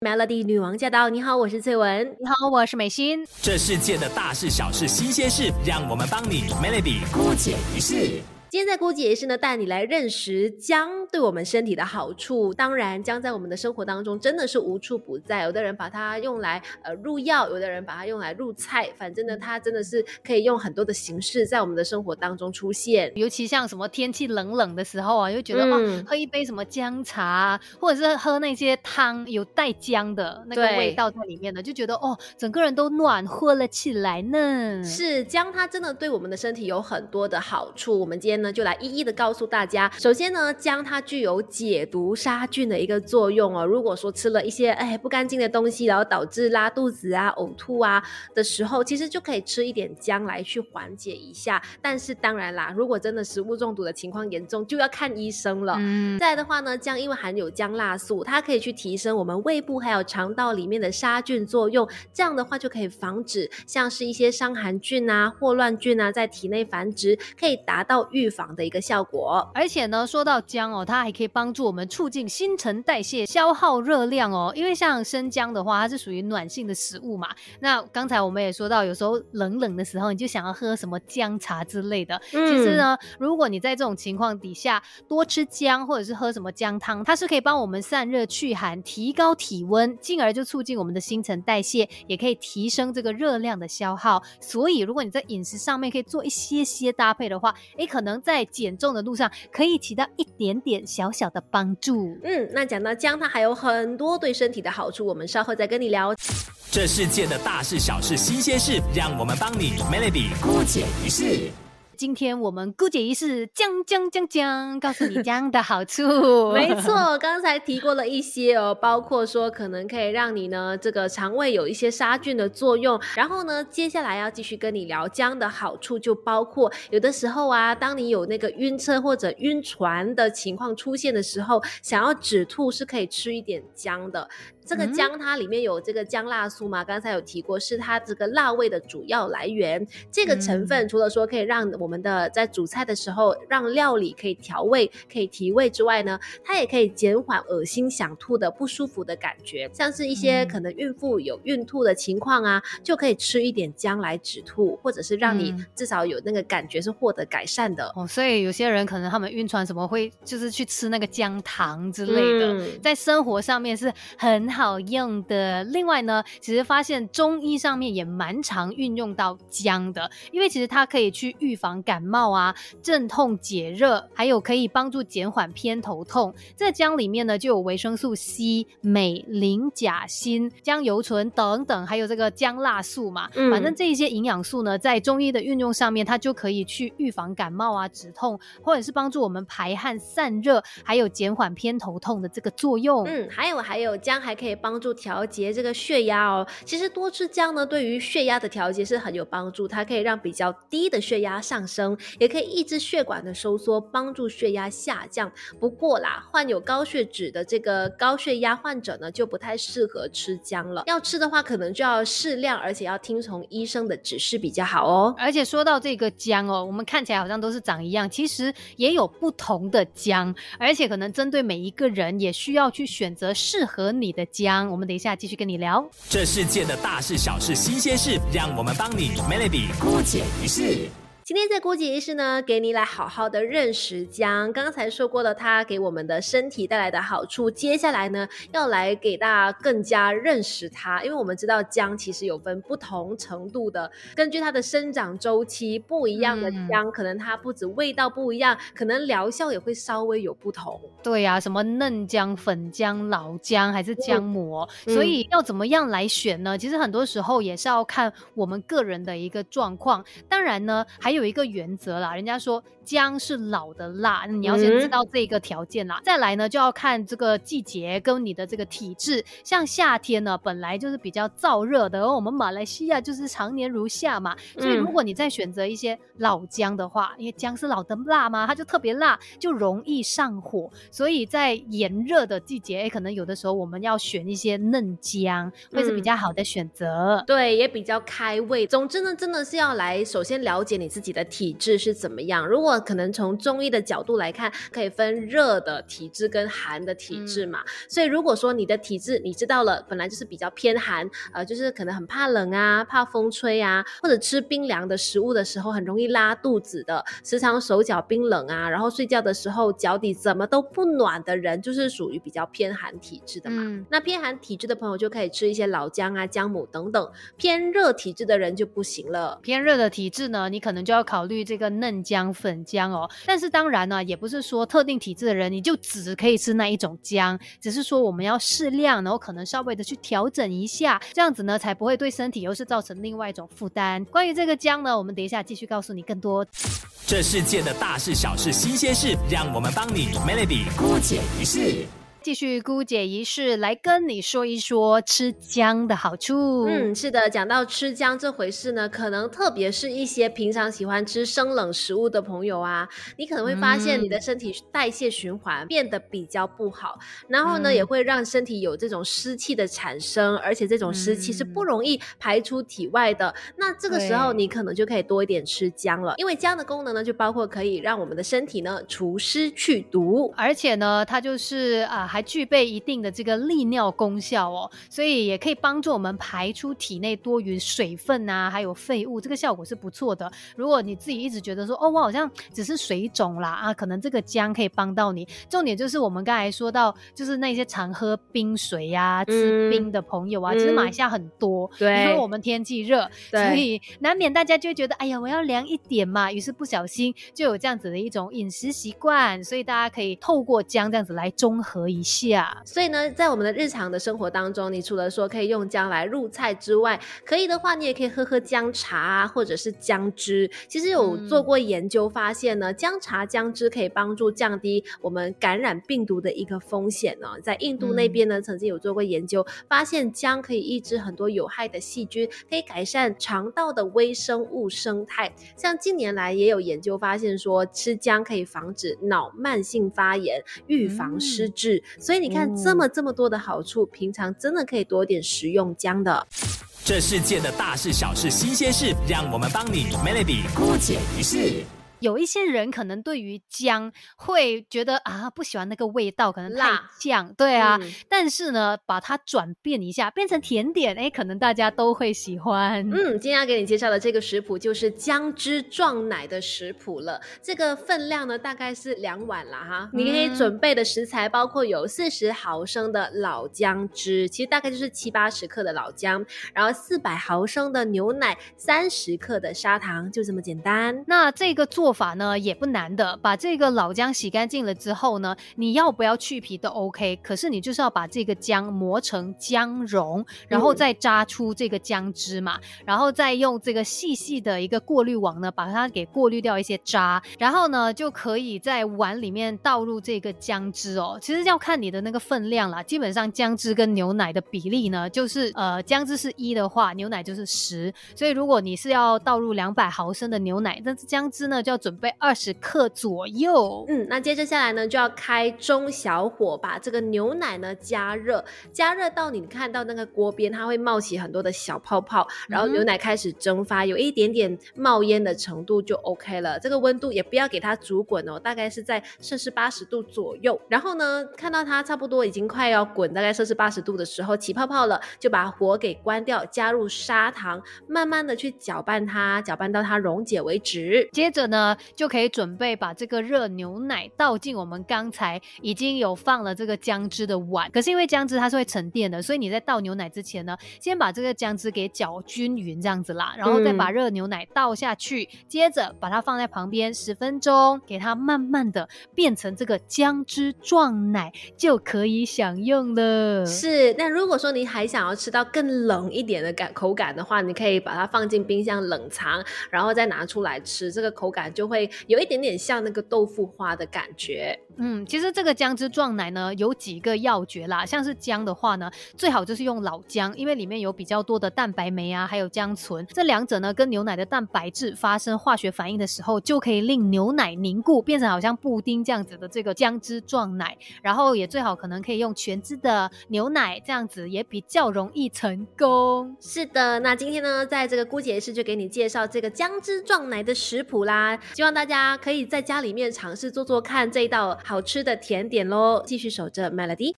Melody 女王驾到！你好，我是翠文。你好，我是美心。这世界的大事小事新鲜事，让我们帮你 Melody 姑解一世。今天在郭姐也是呢，带你来认识姜对我们身体的好处。当然，姜在我们的生活当中真的是无处不在。有的人把它用来呃入药，有的人把它用来入菜，反正呢，它真的是可以用很多的形式在我们的生活当中出现。尤其像什么天气冷冷的时候啊，又觉得哦，喝一杯什么姜茶，或者是喝那些汤有带姜的那个味道在里面的，就觉得哦，整个人都暖和了起来呢。是姜，它真的对我们的身体有很多的好处。我们今天呢。就来一一的告诉大家。首先呢，姜它具有解毒杀菌的一个作用哦。如果说吃了一些哎不干净的东西，然后导致拉肚子啊、呕吐啊的时候，其实就可以吃一点姜来去缓解一下。但是当然啦，如果真的食物中毒的情况严重，就要看医生了。嗯。再来的话呢，姜因为含有姜辣素，它可以去提升我们胃部还有肠道里面的杀菌作用。这样的话就可以防止像是一些伤寒菌啊、霍乱菌啊在体内繁殖，可以达到预。防的一个效果，而且呢，说到姜哦，它还可以帮助我们促进新陈代谢、消耗热量哦。因为像生姜的话，它是属于暖性的食物嘛。那刚才我们也说到，有时候冷冷的时候，你就想要喝什么姜茶之类的。其实呢，如果你在这种情况底下多吃姜，或者是喝什么姜汤，它是可以帮我们散热祛寒、提高体温，进而就促进我们的新陈代谢，也可以提升这个热量的消耗。所以，如果你在饮食上面可以做一些些搭配的话，诶，可能。在减重的路上，可以起到一点点小小的帮助。嗯，那讲到姜，它还有很多对身体的好处，我们稍后再跟你聊。这世界的大事小事新鲜事，让我们帮你 Melody 姑姐一世。今天我们姑姐一是姜姜姜姜，告诉你姜的好处。没错，刚才提过了一些哦，包括说可能可以让你呢这个肠胃有一些杀菌的作用。然后呢，接下来要继续跟你聊姜的好处，就包括有的时候啊，当你有那个晕车或者晕船的情况出现的时候，想要止吐是可以吃一点姜的。这个姜它里面有这个姜辣素嘛？刚才有提过，是它这个辣味的主要来源。这个成分除了说可以让我们的在煮菜的时候让料理可以调味、可以提味之外呢，它也可以减缓恶心、想吐的不舒服的感觉。像是一些可能孕妇有孕吐的情况啊，就可以吃一点姜来止吐，或者是让你至少有那个感觉是获得改善的。哦，所以有些人可能他们晕船什么会就是去吃那个姜糖之类的，在生活上面是很。好用的。另外呢，其实发现中医上面也蛮常运用到姜的，因为其实它可以去预防感冒啊、镇痛解热，还有可以帮助减缓偏头痛。这姜里面呢，就有维生素 C、镁、磷、钾、锌、姜油醇等等，还有这个姜辣素嘛。反正这一些营养素呢，在中医的运用上面，它就可以去预防感冒啊、止痛，或者是帮助我们排汗散热，还有减缓偏头痛的这个作用。嗯，还有还有姜还可以。可以帮助调节这个血压哦。其实多吃姜呢，对于血压的调节是很有帮助。它可以让比较低的血压上升，也可以抑制血管的收缩，帮助血压下降。不过啦，患有高血脂的这个高血压患者呢，就不太适合吃姜了。要吃的话，可能就要适量，而且要听从医生的指示比较好哦。而且说到这个姜哦，我们看起来好像都是长一样，其实也有不同的姜，而且可能针对每一个人，也需要去选择适合你的。江，我们等一下继续跟你聊。这世界的大事小事新鲜事，让我们帮你 Melody 姑解一世。今天在郭姐医师呢，给你来好好的认识姜。刚才说过了，它给我们的身体带来的好处。接下来呢，要来给大家更加认识它，因为我们知道姜其实有分不同程度的，根据它的生长周期不一样的姜，可能它不止味道不一样，可能疗效也会稍微有不同。对呀，什么嫩姜、粉姜、老姜还是姜末，所以要怎么样来选呢？其实很多时候也是要看我们个人的一个状况。当然呢，还有一个原则啦，人家说姜是老的辣，你要先知道这个条件啦。再来呢，就要看这个季节跟你的这个体质。像夏天呢，本来就是比较燥热的，而我们马来西亚就是常年如夏嘛，所以如果你再选择一些老姜的话，因为姜是老的辣嘛，它就特别辣，就容易上火。所以在炎热的季节，哎，可能有的时候我们要选一些嫩姜，会是比较好的选择。对，也比较开胃。总之呢，真的是要来首先了解你自己。己的体质是怎么样。如果可能从中医的角度来看，可以分热的体质跟寒的体质嘛。所以如果说你的体质你知道了，本来就是比较偏寒，呃，就是可能很怕冷啊，怕风吹啊，或者吃冰凉的食物的时候很容易拉肚子的，时常手脚冰冷啊，然后睡觉的时候脚底怎么都不暖的人，就是属于比较偏寒体质的嘛。那偏寒体质的朋友就可以吃一些老姜啊、姜母等等。偏热体质的人就不行了。偏热的体质呢，你可能就要考虑这个嫩姜、粉姜哦。但是当然呢，也不是说特定体质的人你就只可以吃那一种姜，只是说我们要适量，然后可能稍微的去调整一下，这样子呢才不会对身体又是造成另外一种负担。关于这个姜呢，我们等一下继续告诉你更多。这世界的大事小事新鲜事，让我们帮你 Melody 姑解一世。继续姑姐仪式来跟你说一说吃姜的好处。嗯，是的，讲到吃姜这回事呢，可能特别是一些平常喜欢吃生冷食物的朋友啊，你可能会发现你的身体代谢循环变得比较不好，然后呢，也会让身体有这种湿气的产生，而且这种湿气是不容易排出体外的。那这个时候你可能就可以多一点吃姜了，因为姜的功能呢，就包括可以让我们的身体呢除湿去毒，而且呢，它就是啊。还具备一定的这个利尿功效哦，所以也可以帮助我们排出体内多余水分啊，还有废物，这个效果是不错的。如果你自己一直觉得说，哦，我好像只是水肿啦啊，可能这个姜可以帮到你。重点就是我们刚才说到，就是那些常喝冰水呀、吃冰的朋友啊，其实马来西亚很多，对，因为我们天气热，所以难免大家就会觉得，哎呀，我要凉一点嘛，于是不小心就有这样子的一种饮食习惯，所以大家可以透过姜这样子来中和一。下，所以呢，在我们的日常的生活当中，你除了说可以用姜来入菜之外，可以的话，你也可以喝喝姜茶啊，或者是姜汁。其实有做过研究发现呢，姜茶、姜汁可以帮助降低我们感染病毒的一个风险呢。在印度那边呢，曾经有做过研究，发现姜可以抑制很多有害的细菌，可以改善肠道的微生物生态。像近年来也有研究发现说，吃姜可以防止脑慢性发炎，预防失智。所以你看，这么这么多的好处，平常真的可以多点食用姜的。这世界的大事小事新鲜事，让我们帮你 Melody 姑解一世。有一些人可能对于姜会觉得啊不喜欢那个味道，可能辣酱，对啊。但是呢，把它转变一下，变成甜点，哎，可能大家都会喜欢。嗯，今天要给你介绍的这个食谱就是姜汁撞奶的食谱了。这个分量呢，大概是两碗啦哈。你可以准备的食材包括有四十毫升的老姜汁，其实大概就是七八十克的老姜，然后四百毫升的牛奶，三十克的砂糖，就这么简单。那这个做。做法呢也不难的，把这个老姜洗干净了之后呢，你要不要去皮都 OK，可是你就是要把这个姜磨成姜蓉，然后再榨出这个姜汁嘛，然后再用这个细细的一个过滤网呢，把它给过滤掉一些渣，然后呢就可以在碗里面倒入这个姜汁哦。其实要看你的那个分量啦，基本上姜汁跟牛奶的比例呢，就是呃姜汁是一的话，牛奶就是十，所以如果你是要倒入两百毫升的牛奶，但是姜汁呢就要准备二十克左右，嗯，那接着下来呢，就要开中小火把这个牛奶呢加热，加热到你看到那个锅边它会冒起很多的小泡泡，然后牛奶开始蒸发，有一点点冒烟的程度就 OK 了。这个温度也不要给它煮滚哦，大概是在摄氏八十度左右。然后呢，看到它差不多已经快要滚，大概摄氏八十度的时候起泡泡了，就把火给关掉，加入砂糖，慢慢的去搅拌它，搅拌到它溶解为止。接着呢。就可以准备把这个热牛奶倒进我们刚才已经有放了这个姜汁的碗。可是因为姜汁它是会沉淀的，所以你在倒牛奶之前呢，先把这个姜汁给搅均匀这样子啦，然后再把热牛奶倒下去，接着把它放在旁边十分钟，给它慢慢的变成这个姜汁状奶，就可以享用了。是，那如果说你还想要吃到更冷一点的感口感的话，你可以把它放进冰箱冷藏，然后再拿出来吃，这个口感。就会有一点点像那个豆腐花的感觉。嗯，其实这个姜汁撞奶呢有几个要诀啦，像是姜的话呢，最好就是用老姜，因为里面有比较多的蛋白酶啊，还有姜醇，这两者呢跟牛奶的蛋白质发生化学反应的时候，就可以令牛奶凝固，变成好像布丁这样子的这个姜汁撞奶。然后也最好可能可以用全脂的牛奶，这样子也比较容易成功。是的，那今天呢，在这个姑姐是就给你介绍这个姜汁撞奶的食谱啦，希望大家可以在家里面尝试做做看这一道好吃的甜点喽。继续守着 Melody。